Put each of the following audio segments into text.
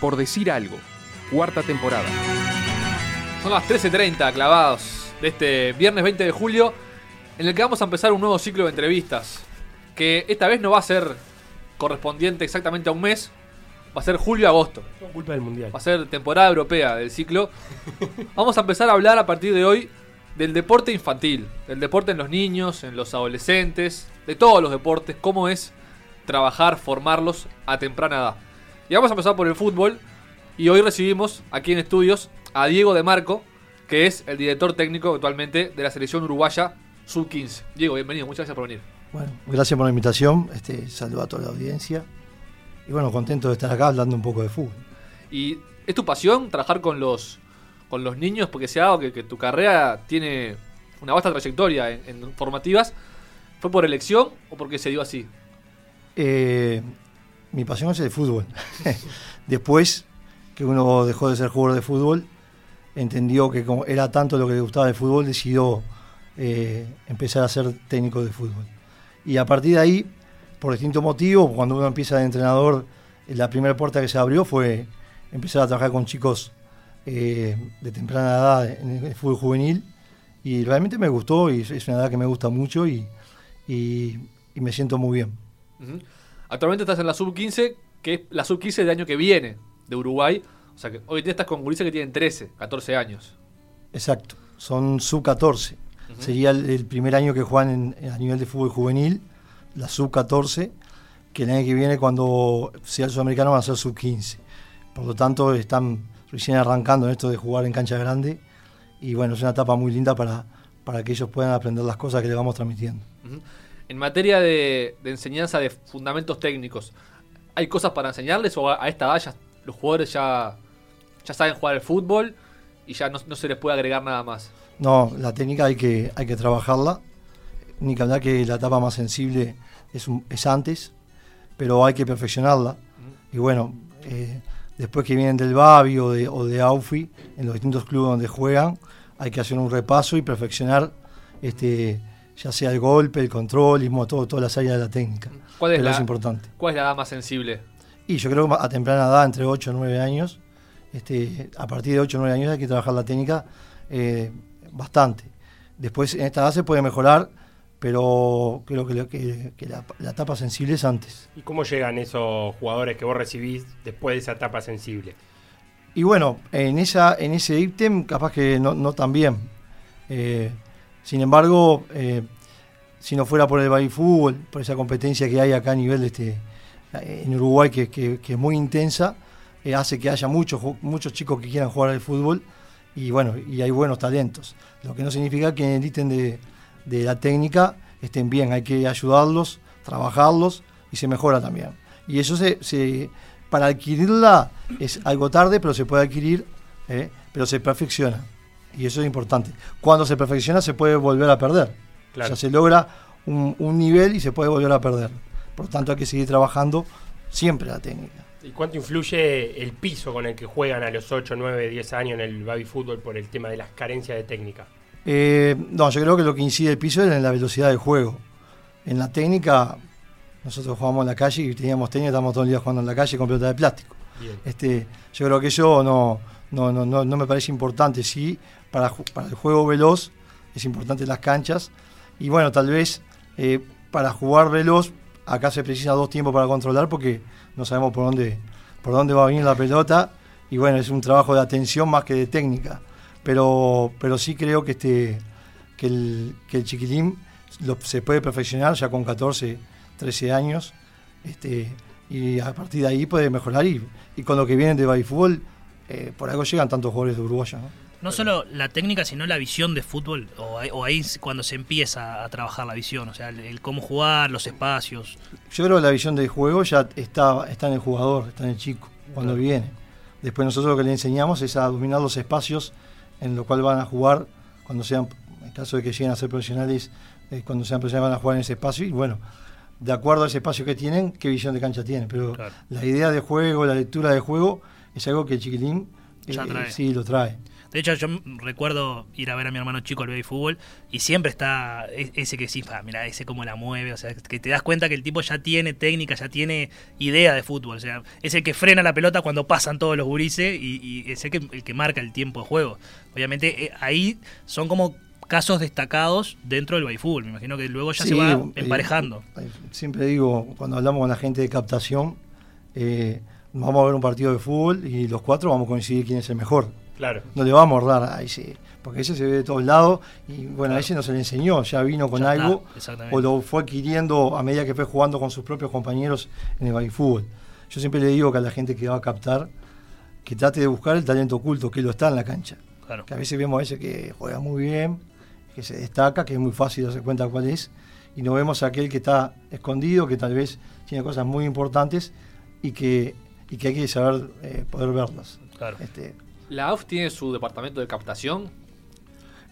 Por decir algo, cuarta temporada. Son las 13.30 clavados de este viernes 20 de julio, en el que vamos a empezar un nuevo ciclo de entrevistas, que esta vez no va a ser correspondiente exactamente a un mes, va a ser julio-agosto. culpa del mundial. Va a ser temporada europea del ciclo. Vamos a empezar a hablar a partir de hoy del deporte infantil, del deporte en los niños, en los adolescentes, de todos los deportes, cómo es trabajar, formarlos a temprana edad. Y vamos a empezar por el fútbol. Y hoy recibimos aquí en estudios a Diego de Marco, que es el director técnico actualmente de la selección uruguaya sub-15. Diego, bienvenido, muchas gracias por venir. Bueno, gracias por la invitación. Este, saludo a toda la audiencia. Y bueno, contento de estar acá hablando un poco de fútbol. ¿Y es tu pasión trabajar con los, con los niños? Porque se ha dado que, tu carrera tiene una vasta trayectoria en, formativas. ¿Fue por elección o porque se dio así? Eh, mi pasión es el fútbol. Después que uno dejó de ser jugador de fútbol, entendió que como era tanto lo que le gustaba el fútbol, decidió eh, empezar a ser técnico de fútbol. Y a partir de ahí, por distintos motivos, cuando uno empieza de entrenador, la primera puerta que se abrió fue empezar a trabajar con chicos eh, de temprana edad en el fútbol juvenil. Y realmente me gustó y es una edad que me gusta mucho y, me siento muy bien. Actualmente estás en la sub-15, que es la sub-15 del año que viene de Uruguay. O sea que hoy día estás con gurises que tienen 13, 14 años. Exacto, son sub-14. Sería el, primer año que juegan a nivel de fútbol juvenil, la sub-14, que el año que viene cuando sea el sudamericano van a ser sub-15. Por lo tanto, están recién arrancando en esto de jugar en cancha grande y bueno, es una etapa muy linda para, para que ellos puedan aprender las cosas que les vamos transmitiendo. En materia de, enseñanza de fundamentos técnicos, ¿hay cosas para enseñarles o a, esta edad los jugadores ya, ya saben jugar el fútbol y ya no, se les puede agregar nada más? No, la técnica hay que, hay que trabajarla. Ni que hablar que la etapa más sensible es, es antes, pero hay que perfeccionarla. Y bueno, eh, después que vienen del Babi o de, o de Aufi, en los distintos clubes donde juegan, hay que hacer un repaso y perfeccionar este, ya sea el golpe, el control, y todo, todas las áreas de la técnica. ¿Cuál es, la, importante. ¿Cuál es la edad más sensible? Y yo creo que a temprana edad, entre 8 y 9 años, este, a partir de 8 o 9 años hay que trabajar la técnica eh, bastante. Después en esta edad se puede mejorar, pero creo que, que, la, etapa sensible es antes. ¿Y cómo llegan esos jugadores que vos recibís después de esa etapa sensible? Y bueno, en, esa, en ese ítem capaz que no, no tan bien. Eh, sin embargo, eh, si no fuera por el baby fútbol, por esa competencia que hay acá a nivel de este, en Uruguay que, es muy intensa, eh, hace que haya muchos, muchos chicos que quieran jugar al fútbol y bueno, y hay buenos talentos. Lo que no significa que en el ítem de, la técnica estén bien, hay que ayudarlos, trabajarlos y se mejora también. Y eso se, para adquirirla es algo tarde, pero se puede adquirir, eh, pero se perfecciona y eso es importante. Cuando se perfecciona se puede volver a perder. O sea, se logra un, nivel y se puede volver a perder. Por lo tanto hay que seguir trabajando siempre la técnica. ¿Y cuánto influye el piso con el que juegan a los 8, 9, 10 años en el baby fútbol por el tema de las carencias de técnica? Eh, no, yo creo que lo que incide el piso es en la velocidad del juego. En la técnica, nosotros jugamos en la calle y teníamos técnica, estamos todo el día jugando en la calle con pelota de plástico. Este, yo creo que eso no, no, no, no, no me parece importante. Sí, para, el juego veloz es importante las canchas. Y bueno, tal vez eh, para jugar veloz, acá se precisa dos tiempos para controlar porque no sabemos por dónde, por dónde va a venir la pelota. Y bueno, es un trabajo de atención más que de técnica. Pero, pero sí creo que, este, que, el, que el chiquilín se puede perfeccionar ya con 14, 13 años. Este, y a partir de ahí puede mejorar. Y, y con lo que vienen de baby eh, por algo llegan tantos jugadores de Uruguay. ¿no? No solo la técnica, sino la visión de fútbol, o, ahí cuando se empieza a trabajar la visión, o sea, el, cómo jugar, los espacios. Yo creo que la visión del juego ya está, está en el jugador, está en el chico, cuando viene. Después nosotros lo que le enseñamos es a dominar los espacios en los cuales van a jugar, cuando sean, en caso de que lleguen a ser profesionales, eh, cuando sean profesionales van a jugar en ese espacio, y bueno, de acuerdo a ese espacio que tienen, qué visión de cancha tienen. Pero la idea de juego, la lectura de juego, es algo que el chiquilín eh, sí lo trae. De hecho, yo recuerdo ir a ver a mi hermano chico al baby fútbol y siempre está e-, ese que sí, mira, ese cómo la mueve, o sea, que te das cuenta que el tipo ya tiene técnica, ya tiene idea de fútbol, o sea, es el que frena la pelota cuando pasan todos los gurises y, es el que, el que marca el tiempo de juego. Obviamente eh, ahí son como casos destacados dentro del baby fútbol, me imagino que luego ya se va eh, emparejando. siempre digo, cuando hablamos con la gente de captación, eh, vamos a ver un partido de fútbol y los cuatro vamos a coincidir quién es el mejor Claro. No le vamos a dar a ese, porque ese se ve de todos lados y bueno, a ese no se le enseñó, ya vino con algo o lo fue adquiriendo a medida que fue jugando con sus propios compañeros en el baby fútbol. Yo siempre le digo que a la gente que va a captar, que trate de buscar el talento oculto, que lo está en la cancha. Que a veces vemos a ese que juega muy bien, que se destaca, que es muy fácil darse cuenta cuál es, y no vemos a aquel que está escondido, que tal vez tiene cosas muy importantes y que, y que hay que saber eh, poder verlas. Claro. Este, ¿La AUF tiene su departamento de captación?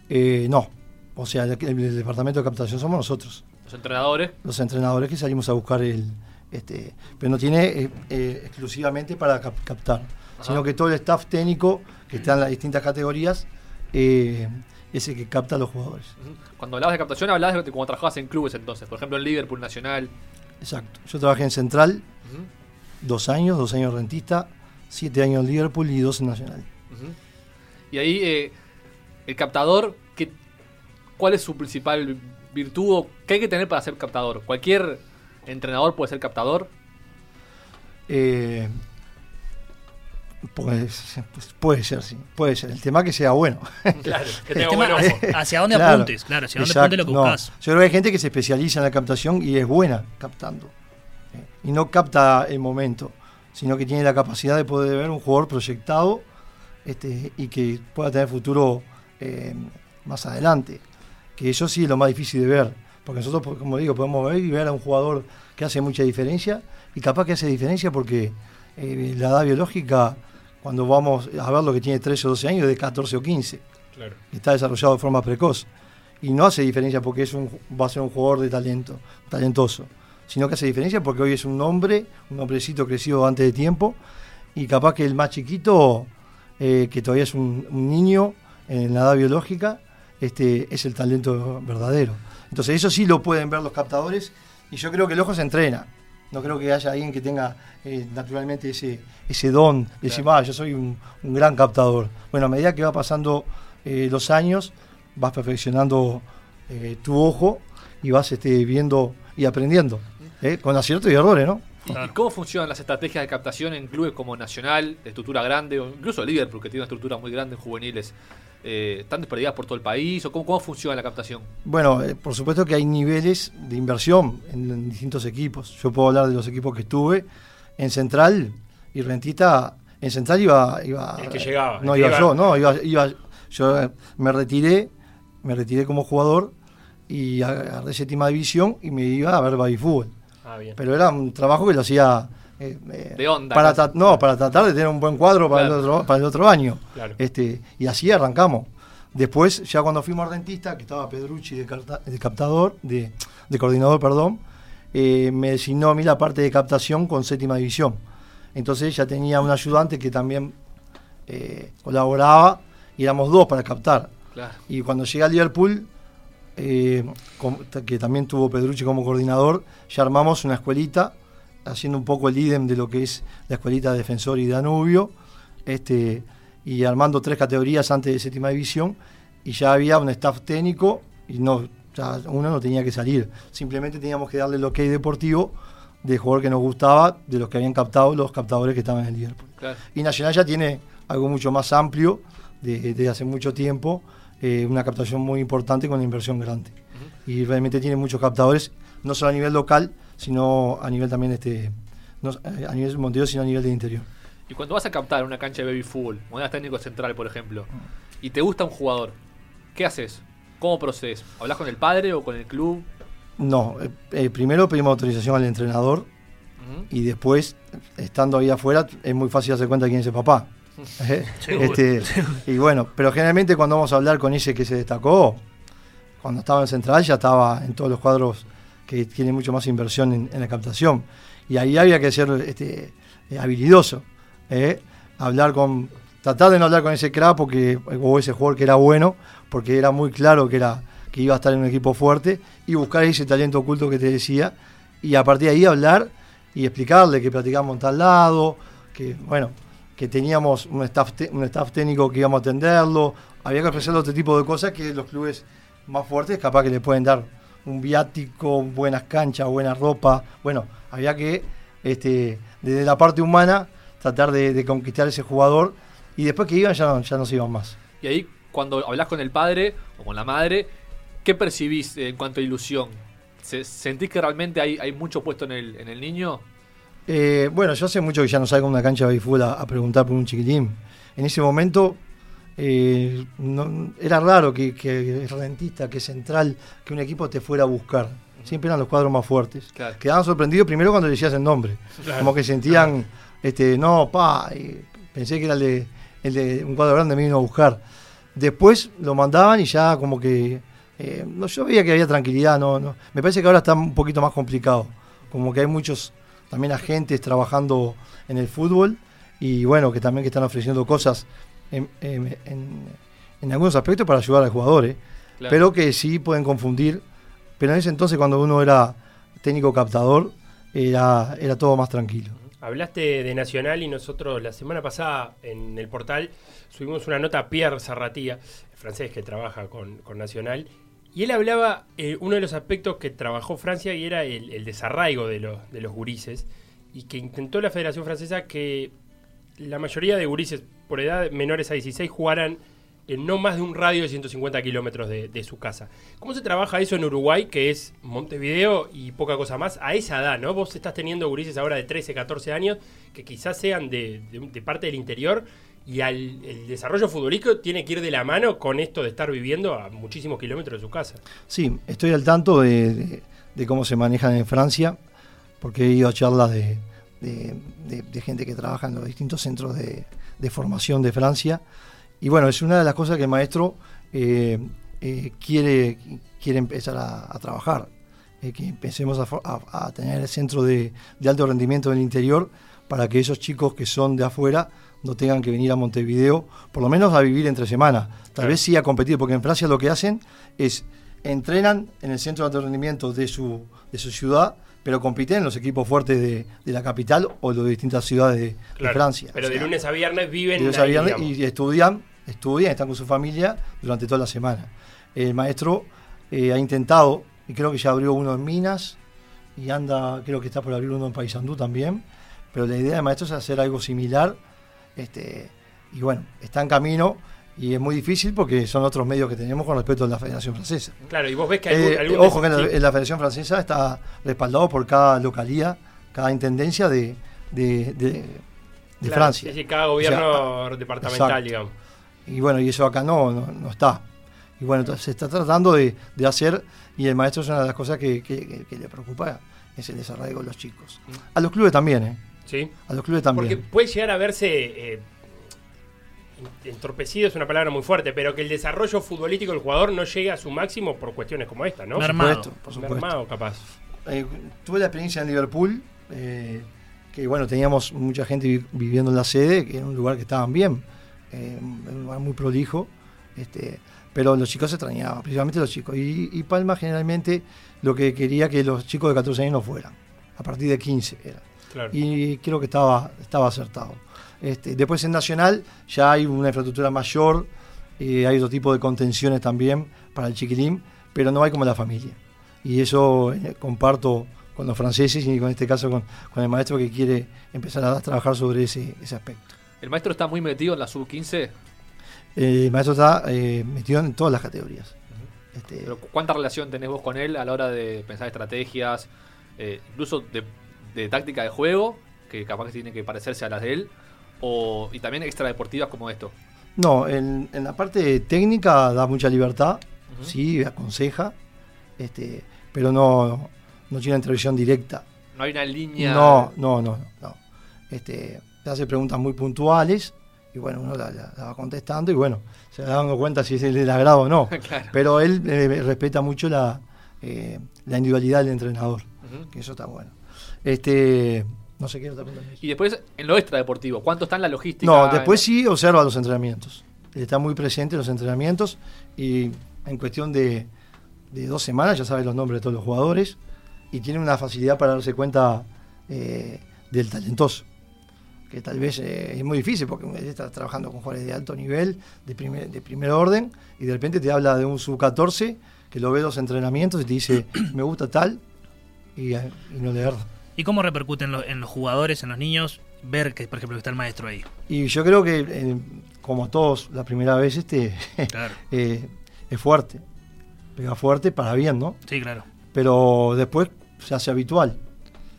Eh, no. O sea, el, departamento de captación somos nosotros. ¿Los entrenadores? Los entrenadores que salimos a buscar el. Este, pero no tiene eh, eh, exclusivamente para captar, sino que todo el staff técnico que está en las distintas categorías es el que capta a los jugadores. Cuando hablabas de captación, hablabas de cómo trabajabas en clubes entonces, por ejemplo en Liverpool Nacional. Exacto. Yo trabajé en Central, dos años, dos años rentista, siete años en Liverpool y dos en Nacional. Y ahí, eh, el captador, ¿qué, ¿cuál es su principal virtud o qué hay que tener para ser captador? ¿Cualquier entrenador puede ser captador? Eh, pues, puede ser, sí. Puede ser. El tema que sea bueno. Claro, que tenga buen Hacia dónde apuntes, claro, hacia dónde apuntes lo que buscas. Yo creo que hay gente que se especializa en la captación y es buena captando. Eh, y no capta el momento, sino que tiene la capacidad de poder ver un jugador proyectado este, y que pueda tener futuro eh, más adelante. Que eso sí es lo más difícil de ver, porque nosotros, como digo, podemos ver y ver a un jugador que hace mucha diferencia y capaz que hace diferencia porque eh, la edad biológica, cuando vamos a ver lo que tiene 13 o 12 años, es de 14 o 15. Está desarrollado de forma precoz. Y no hace diferencia porque es un, va a ser un jugador de talento, talentoso, sino que hace diferencia porque hoy es un hombre, un hombrecito crecido antes de tiempo, y capaz que el más chiquito eh, que todavía es un, niño en la edad biológica, este, es el talento verdadero. Entonces eso sí lo pueden ver los captadores y yo creo que el ojo se entrena. No creo que haya alguien que tenga eh, naturalmente ese, ese don de decir, ah, yo soy un, gran captador. Bueno, a medida que va pasando eh, los años, vas perfeccionando tu ojo y vas este, viendo y aprendiendo, con aciertos y errores, ¿no? ¿Y cómo funcionan las estrategias de captación en clubes como Nacional, de estructura grande, o incluso Liverpool, que tiene una estructura muy grande en juveniles? Eh, ¿Están desperdigadas por todo el país? ¿O cómo, funciona la captación? Bueno, eh, por supuesto que hay niveles de inversión en, distintos equipos. Yo puedo hablar de los equipos que estuve. En Central y Rentita, en Central iba... iba el que llegaba. No, iba, yo, no, iba, yo eh, me retiré, me retiré como jugador y agarré séptima división y me iba a ver baby fútbol. Ah, Pero era un trabajo que lo hacía eh, eh, de onda. Para no, para tratar de tener un buen cuadro para, el, otro, para el otro año. Este, y así arrancamos. Después, ya cuando fuimos dentista, que estaba Pedrucci de, captador, de, coordinador, perdón, eh, me designó a mí la parte de captación con séptima división. Entonces ya tenía un ayudante que también colaboraba y éramos dos para captar. Y cuando llegué al Liverpool, eh, que también tuvo Pedrucci como coordinador, ya armamos una escuelita, haciendo un poco el idem de lo que es la escuelita de Defensor y Danubio, este, y armando tres categorías antes de séptima división, y ya había un staff técnico, y no, uno no tenía que salir, simplemente teníamos que darle el ok deportivo de jugador que nos gustaba, de los que habían captado los captadores que estaban en el Liverpool. Y Nacional ya tiene algo mucho más amplio, desde hace mucho tiempo, eh, una captación muy importante con una inversión grande. Y realmente tiene muchos captadores, no solo a nivel local, sino a nivel también este no, eh, a nivel sino a nivel de interior. Y cuando vas a captar una cancha de baby fútbol, moneda técnico central, por ejemplo, y te gusta un jugador, ¿qué haces? ¿Cómo procedes? ¿Hablas con el padre o con el club? No, eh, primero pedimos autorización al entrenador y después, estando ahí afuera, es muy fácil hacer cuenta quién es el papá. Este, y bueno, pero generalmente cuando vamos a hablar con ese que se destacó, cuando estaba en Central ya estaba en todos los cuadros que tienen mucho más inversión en, la captación. Y ahí había que ser este, habilidoso, ¿eh? hablar con, tratar de no hablar con ese crack porque, o ese jugador que era bueno, porque era muy claro que, era, que iba a estar en un equipo fuerte, y buscar ese talento oculto que te decía, y a partir de ahí hablar y explicarle que platicamos en tal lado, que bueno, que teníamos un staff, un staff técnico que íbamos a atenderlo, había que ofrecerle otro tipo de cosas que los clubes más fuertes capaz que le pueden dar un viático, buenas canchas, buena ropa, bueno, había que este, desde la parte humana tratar de, conquistar ese jugador y después que iban ya no, ya no se iban más. Y ahí cuando hablas con el padre o con la madre, ¿qué percibís en cuanto a ilusión? ¿Sentís que realmente hay, hay mucho puesto en el, en el niño? Eh, bueno, yo hace mucho que ya no salgo a una cancha de béisbol a, preguntar por un chiquitín. En ese momento eh, era raro que, que rentista, que central, que un equipo te fuera a buscar. Siempre eran los cuadros más fuertes. Quedaban sorprendidos primero cuando le decías el nombre. Como que sentían, este, no, pa, pensé que era el de, un cuadro grande, me vino a buscar. Después lo mandaban y ya como que eh, no, yo veía que había tranquilidad, no, no. Me parece que ahora está un poquito más complicado. Como que hay muchos también agentes trabajando en el fútbol y bueno, que también que están ofreciendo cosas en, algunos aspectos para ayudar al jugador, ¿eh? pero que sí pueden confundir. Pero en ese entonces cuando uno era técnico captador, era, era todo más tranquilo. Hablaste de Nacional y nosotros la semana pasada en el portal subimos una nota a Pierre Sarratía, francés que trabaja con, con Nacional, y él hablaba, eh, uno de los aspectos que trabajó Francia y era el, desarraigo de los, de los gurises, y que intentó la Federación Francesa que la mayoría de gurises por edad menores a 16 jugaran en no más de un radio de 150 kilómetros de, su casa. ¿Cómo se trabaja eso en Uruguay, que es Montevideo y poca cosa más, a esa edad, ¿no? Vos estás teniendo gurises ahora de 13, 14 años que quizás sean de, de parte del interior y al, el desarrollo futbolístico tiene que ir de la mano con esto de estar viviendo a muchísimos kilómetros de su casa. Sí, estoy al tanto de, cómo se manejan en Francia, porque he ido a charlas de, gente que trabaja en los distintos centros de, formación de Francia. Y bueno, es una de las cosas que el maestro eh, eh, quiere, quiere empezar a, trabajar. Eh, que empecemos a, a, tener el centro de, alto rendimiento en el interior para que esos chicos que son de afuera no tengan que venir a Montevideo, por lo menos a vivir entre semana. Tal vez sí a competir, porque en Francia lo que hacen es entrenan en el centro de alto rendimiento de su, de su ciudad, pero compiten en los equipos fuertes de, la capital o de distintas ciudades de, Francia. Pero de lunes a viernes viven de lunes viernes y estudian, estudian, están con su familia durante toda la semana. El maestro eh, ha intentado, y creo que ya abrió uno en Minas, y anda, creo que está por abrir uno en Paysandú también, pero la idea del maestro es hacer algo similar este, y bueno, está en camino y es muy difícil porque son otros medios que tenemos con respecto a la Federación Francesa. Claro, y vos ves que hay eh, Ojo que la, Federación Francesa está respaldado por cada localía, cada intendencia de, de, Francia. Sí, cada gobierno departamental, digamos. Y bueno, y eso acá no, no, está. Y bueno, entonces se está tratando de, hacer, y el maestro es una de las cosas que, que le preocupa, es el desarrollo de los chicos. A los clubes también, ¿eh? A los clubes también. Porque puede llegar a verse. Eh, entorpecido es una palabra muy fuerte, pero que el desarrollo futbolístico del jugador no llegue a su máximo por cuestiones como esta, ¿no? Mermado. Por supuesto. capaz. Eh, tuve la experiencia en Liverpool, eh, que bueno, teníamos mucha gente viviendo en la sede, que era un lugar que estaban bien, un lugar muy prolijo, este, pero los chicos se extrañaban, principalmente los chicos. Y, y, Palma generalmente lo que quería que los chicos de 14 años no fueran, a partir de 15 era. Y creo que estaba, estaba acertado. Este, después en Nacional ya hay una infraestructura mayor, eh, hay otro tipo de contenciones también para el chiquilín, pero no hay como la familia. Y eso eh, comparto con los franceses y con este caso con, el maestro que quiere empezar a trabajar sobre ese, aspecto. ¿El maestro está muy metido en la sub-15? Eh, el maestro está metido en todas las categorías. Este, ¿Cuánta relación tenés vos con él a la hora de pensar estrategias, incluso de de táctica de juego, que capaz que tiene que parecerse a las de él, o, y también extradeportivas como esto. No, en, la parte técnica da mucha libertad, sí, aconseja, este, pero no, no tiene una intervención directa. No hay una línea. No, no, no, no. Este, hace preguntas muy puntuales y bueno, uno la, va contestando y bueno, se va dando cuenta si es el agrado o no. Pero él eh, respeta mucho la, eh, la individualidad del entrenador, que eso está bueno. Este, No sé qué otra pregunta. Y después, en lo extradeportivo, ¿cuánto está en la logística? No, después sí observa los entrenamientos. Está muy presente en los entrenamientos y en cuestión de, de dos semanas ya sabe los nombres de todos los jugadores y tiene una facilidad para darse cuenta eh, del talentoso. Que tal vez eh, es muy difícil porque él está trabajando con jugadores de alto nivel, de primer, de primer orden, y de repente te habla de un sub-14 que lo ve los entrenamientos y te dice, me gusta tal, y, y no le verdad. ¿Y cómo repercute en, lo, en, los jugadores, en los niños, ver que, por ejemplo, está el maestro ahí? Y yo creo que, eh, como todos, la primera vez este Claro. eh, es fuerte. Pega fuerte para bien, ¿no? Sí, claro. Pero después se hace habitual.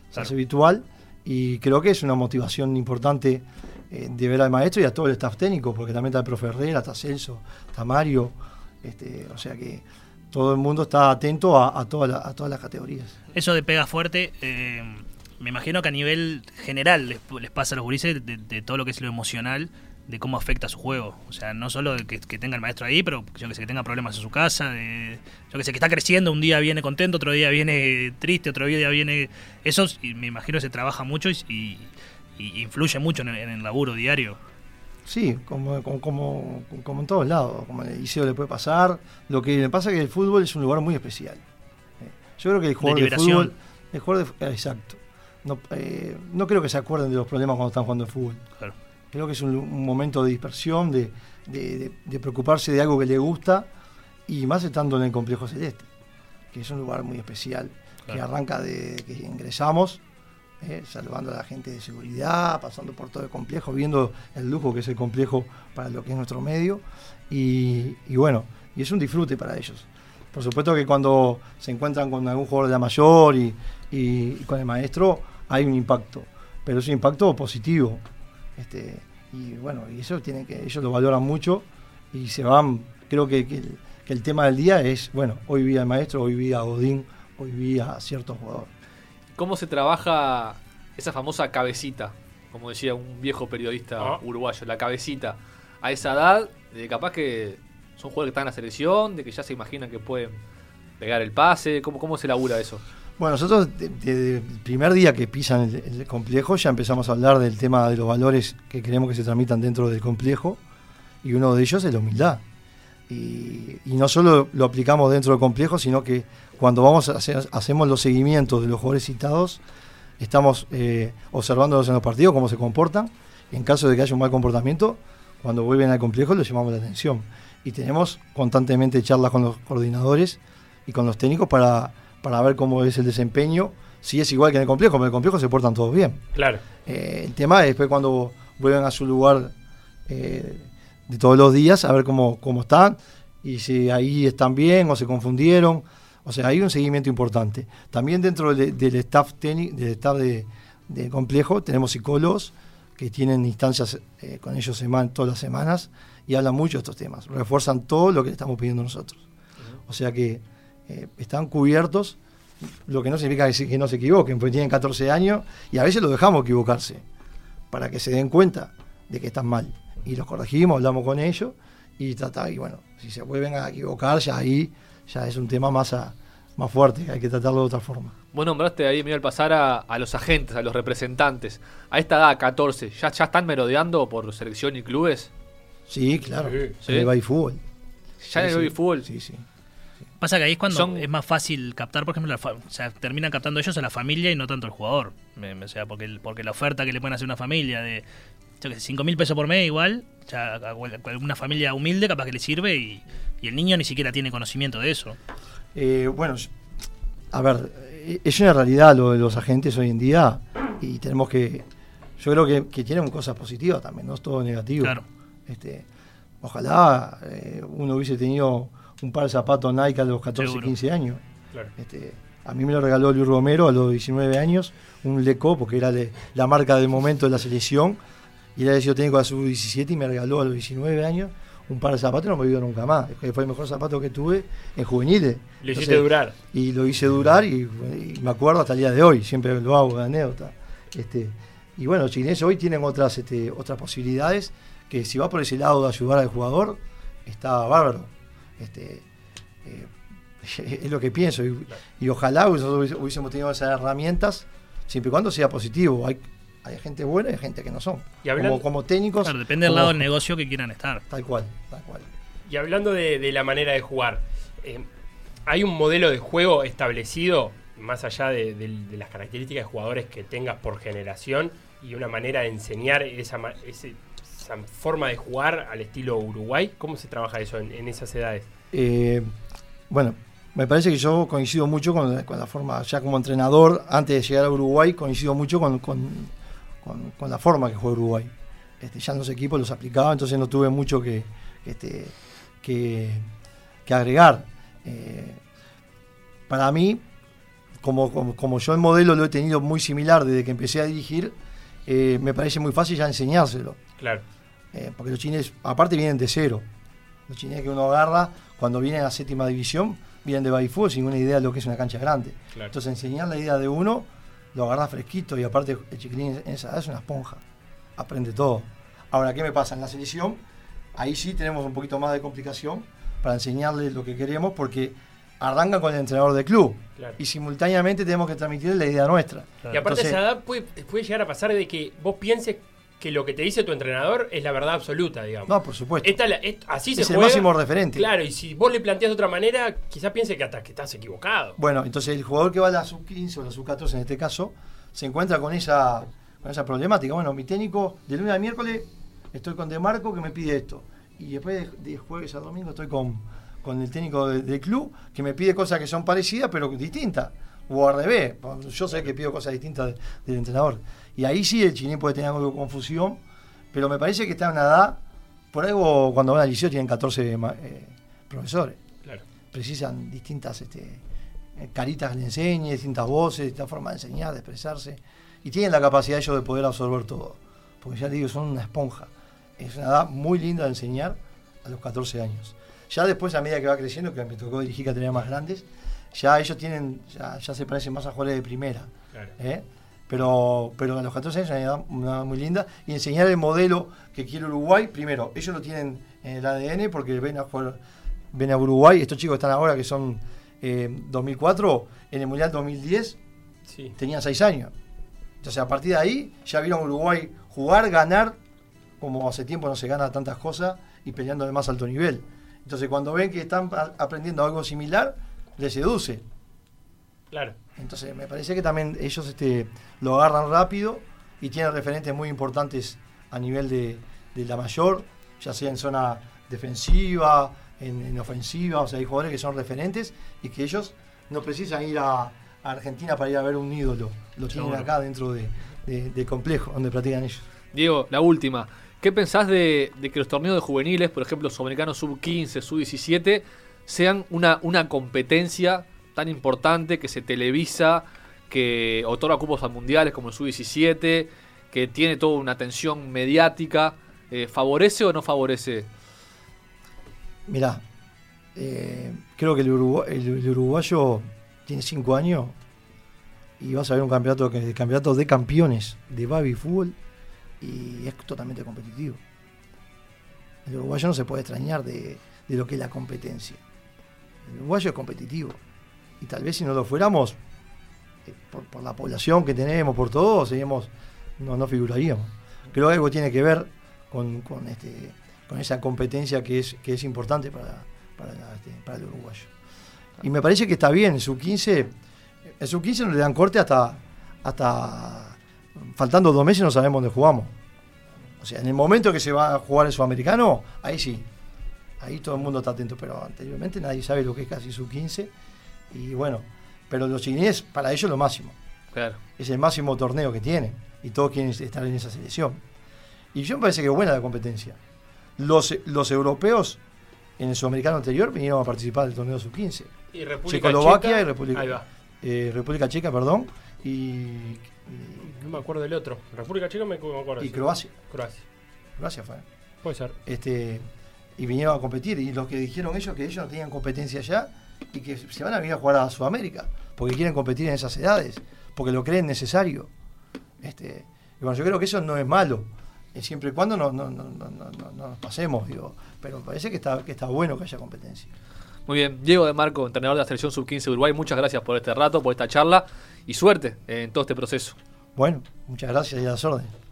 Se Claro. hace habitual y creo que es una motivación importante eh, de ver al maestro y a todo el staff técnico, porque también está el profe Herrera, está Celso, está Mario. Este, o sea que todo el mundo está atento a, toda la- a todas las categorías. Eso de pega fuerte, eh, me imagino que a nivel general les, pasa a los gurises de, todo lo que es lo emocional, de cómo afecta su juego. O sea, no solo de que, tenga el maestro ahí, pero yo que sé, que tenga problemas en su casa, de, yo que sé, que está creciendo, un día viene contento, otro día viene triste, otro día viene... Eso me imagino se trabaja mucho y, y- y influye mucho en el, en el laburo diario. Sí, como, como, como, como en todos lados, como en el liceo le puede pasar. Lo que le pasa es que el fútbol es un lugar muy especial. Eh, Yo creo que el jugador de, fútbol. El jugador de, exacto. No, eh, no creo que se acuerden de los problemas cuando están jugando al fútbol. Claro. Creo que es un, un momento de dispersión, de, de- preocuparse de algo que le gusta y más estando en el complejo celeste, que es un lugar muy especial, que arranca de que ingresamos, eh, saludando a la gente de seguridad, pasando por todo el complejo, viendo el lujo que es el complejo para lo que es nuestro medio y, bueno, y es un disfrute para ellos. Por supuesto que cuando se encuentran con algún jugador de la mayor y, con el maestro hay un impacto, pero es un impacto positivo. Este, y bueno, y eso tiene que, ellos lo valoran mucho y se van, creo que, que el, que el tema del día es, bueno, hoy vi al maestro, hoy vi a Godín, hoy vi a cierto jugador. ¿Cómo se trabaja esa famosa cabecita? Como decía un viejo periodista Ah. uruguayo, la cabecita. A esa edad, de capaz que son jugadores que están en la selección, de que ya se imaginan que pueden pegar el pase. ¿Cómo, cómo se labura eso? Bueno, nosotros de- de- desde el primer día que pisan el, el complejo ya empezamos a hablar del tema de los valores que queremos que se tramitan dentro del complejo y uno de ellos es la humildad. Y, y no solo lo aplicamos dentro del complejo, sino que cuando vamos a hacer, hacemos los seguimientos de los jugadores citados, estamos eh, observándolos en los partidos, cómo se comportan. En caso de que haya un mal comportamiento, cuando vuelven al complejo les llamamos la atención. Y tenemos constantemente charlas con los coordinadores y con los técnicos para, para ver cómo es el desempeño, si es igual que en el complejo, pero en el complejo se portan todos bien. Claro. Eh, el tema es después cuando vuelven a su lugar eh, de todos los días, a ver cómo, cómo están y si ahí están bien o se confundieron. O sea, hay un seguimiento importante. También dentro de- del staff técnico, del staff de, complejo, tenemos psicólogos que tienen instancias eh, con ellos seman- todas las semanas y hablan mucho de estos temas. Refuerzan todo lo que le estamos pidiendo nosotros. O sea que eh, están cubiertos, lo que no significa que no se equivoquen, porque tienen 14 años y a veces los dejamos equivocarse para que se den cuenta de que están mal. Y los corregimos, hablamos con ellos y trata, y bueno, si se vuelven a equivocar, ya ahí ya es un tema más, a- más fuerte, hay que tratarlo de otra forma. Vos nombraste ahí, al pasar a, a los agentes, a los representantes. A esta edad, 14, ¿ya, ¿ya están merodeando por selección y clubes? Sí, claro, Sí. Sí. en el baby fútbol. ¿Ya en el Sí, baby sí. fútbol? Sí, sí. Pasa que ahí es cuando Son- es más fácil captar, por ejemplo, la fa- o sea, terminan captando ellos a la familia y no tanto al jugador. Me- me- o sea, porque, el- porque la oferta que le pueden hacer a una familia de, yo que sé, 5 mil pesos por mes igual, ya a cual- a una familia humilde capaz que le sirve y, y el niño ni siquiera tiene conocimiento de eso. Eh, bueno, a ver, eh, es una realidad lo de los agentes hoy en día y tenemos que, yo creo que, que tienen cosas positivas también, no es todo negativo. Claro. Este, ojalá eh, uno hubiese tenido un par de zapatos Nike a los 14, Seguro. 15 años. Claro. Este, a mí me lo regaló Luis Romero a los 19 años, un Leco, porque era de- la marca del momento de la selección, y era yo técnico a sus 17 y me regaló a los 19 años un par de zapatos y no me olvido nunca más. que Fue el mejor zapato que tuve en juveniles. Lo hiciste Entonces, durar. y lo hice durar y, y me acuerdo hasta el día de hoy, siempre lo hago de anécdota. Este, y bueno, los chilenos hoy tienen otras, este, otras posibilidades que si va por ese lado de ayudar al jugador, está bárbaro. Este, eh, es lo que pienso y, y ojalá hubiésemos tenido esas herramientas siempre y cuando sea positivo. Hay, hay gente buena y hay gente que no son. Y hablando- como, como técnicos. Claro, depende del como- lado del negocio que quieran estar. Tal cual, tal cual. Y hablando de, de la manera de jugar, eh, ¿hay un modelo de juego establecido, más allá de, de- de las características de jugadores que tengas por generación, y una manera de enseñar esa, ese- esa forma de jugar al estilo Uruguay? ¿Cómo se trabaja eso en, en esas edades? Eh, bueno, me parece que yo coincido mucho con la, con la forma, ya como entrenador, antes de llegar a Uruguay, coincido mucho con, con- la forma que juega Uruguay. Este, ya en los equipos los aplicaba, entonces no tuve mucho que, este, que, que agregar. Eh, para mí, como, como, como yo el modelo lo he tenido muy similar desde que empecé a dirigir, eh, me parece muy fácil ya enseñárselo. Claro. Eh, porque los chineses, aparte, vienen de cero. Los chineses que uno agarra, cuando vienen a la séptima división, vienen de Baifú sin una idea de lo que es una cancha grande. Claro. Entonces, enseñar la idea de uno, lo agarra fresquito y aparte, el chiquilín en esa edad es una esponja. Aprende todo. Ahora, ¿qué me pasa? En la selección, ahí sí tenemos un poquito más de complicación para enseñarles lo que queremos, porque arrancan con el entrenador del club Claro. y simultáneamente tenemos que transmitir la idea nuestra. Y aparte Entonces- esa edad puede, puede llegar a pasar de que vos pienses que lo que te dice tu entrenador es la verdad absoluta, digamos. No, por supuesto. Esta la- est- así se es el juega. máximo referente. Claro, y si vos le planteas de otra manera, quizás piense que hasta que estás equivocado. Bueno, entonces el jugador que va a la sub-15 o la sub-14 en este caso, se encuentra con esa, con esa problemática. Bueno, mi técnico de lunes a miércoles estoy con De Marco que me pide esto. Y después de, de jueves a domingo estoy con, con el técnico de- del club que me pide cosas que son parecidas pero distintas. O al revés. Yo sé que pido cosas distintas de- del entrenador. Y ahí sí el chinín puede tener algo de confusión, pero me parece que está en una edad, por algo cuando van al liceo tienen 14 ma- eh, profesores Claro. precisan distintas este, eh, caritas que le enseñe, distintas voces, distintas formas de enseñar, de expresarse. Y tienen la capacidad ellos de poder absorber todo. Porque ya les digo, son una esponja. Es una edad muy linda de enseñar a los 14 años. Ya después, a medida que va creciendo, que me tocó dirigir categorías más grandes, ya ellos tienen, ya, ya se parecen más a jugadores de primera. Claro. ¿eh? Pero, pero a los 14 años es una edad, una edad muy linda. Y enseñar el modelo que quiere Uruguay, primero, ellos lo tienen en el ADN porque ven a jugar, ven a Uruguay. Estos chicos están ahora, que son eh, 2004, en el Mundial 2010, Sí. tenían 6 años. Entonces, a partir de ahí, ya vieron a Uruguay jugar, ganar, como hace tiempo no se gana tantas cosas, y peleando de más alto nivel. Entonces, cuando ven que están aprendiendo algo similar, les seduce. Claro. Entonces me parece que también ellos este, lo agarran rápido y tienen referentes muy importantes a nivel de, de la mayor, ya sea en zona defensiva, en, en ofensiva, o sea, hay jugadores que son referentes y que ellos no precisan ir a, a Argentina para ir a ver un ídolo, lo tienen Seguro. acá dentro de, de- del complejo donde practican ellos. Diego, la última. ¿Qué pensás de, de que los torneos de juveniles, por ejemplo, Sudamericano Sub-15, Sub-17, sean una, una competencia tan importante que se televisa, que otorga cupos a mundiales como el Sub-17, que tiene toda una atención mediática? Eh, ¿Favorece o no favorece? Mirá, eh, creo que el, el- el uruguayo tiene 5 años y vas a ver un campeonato, campeonato de campeones de baby fútbol y es totalmente competitivo. El uruguayo no se puede extrañar de, de lo que es la competencia. El uruguayo es competitivo y tal vez si no lo fuéramos, eh, por, la población que tenemos, por todo, seríamos, no, no figuraríamos. Creo que algo tiene que ver con, con este, con esa competencia que es, que es importante para, para, este, para el uruguayo. Y me parece que está bien, en sub-15, en sub-15 no le dan corte hasta, hasta faltando dos meses no sabemos dónde jugamos. O sea, en el momento que se va a jugar el sudamericano, ahí sí, ahí todo el mundo está atento, pero anteriormente nadie sabe lo que es casi sub-15. Y bueno, pero los chilenes, para ellos lo máximo Claro. es el máximo torneo que tienen y todos quieren estar en esa selección. Y yo me parece que es buena la competencia. Los, los europeos en el sudamericano anterior vinieron a participar del torneo sub-15. Y República Checoslovaquia Checa- y República, Ahí va. eh, República Checa, perdón, y, y, No me acuerdo del otro. República Checa me, acuerdo. y. Croacia. Croacia. Croacia fue. Puede ser. Este, y vinieron a competir. Y lo que dijeron ellos que ellos no tenían competencia allá y que se van a venir a jugar a Sudamérica porque quieren competir en esas edades, porque lo creen necesario. Este, y bueno, yo creo que eso no es malo, eh, siempre y cuando no, no, no, no, no- no- no nos pasemos, digo. Pero me parece que está, que está bueno que haya competencia. Muy bien, Diego de Marco, entrenador de la selección sub-15 de Uruguay, muchas gracias por este rato, por esta charla y suerte en todo este proceso. Bueno, muchas gracias y a las órdenes.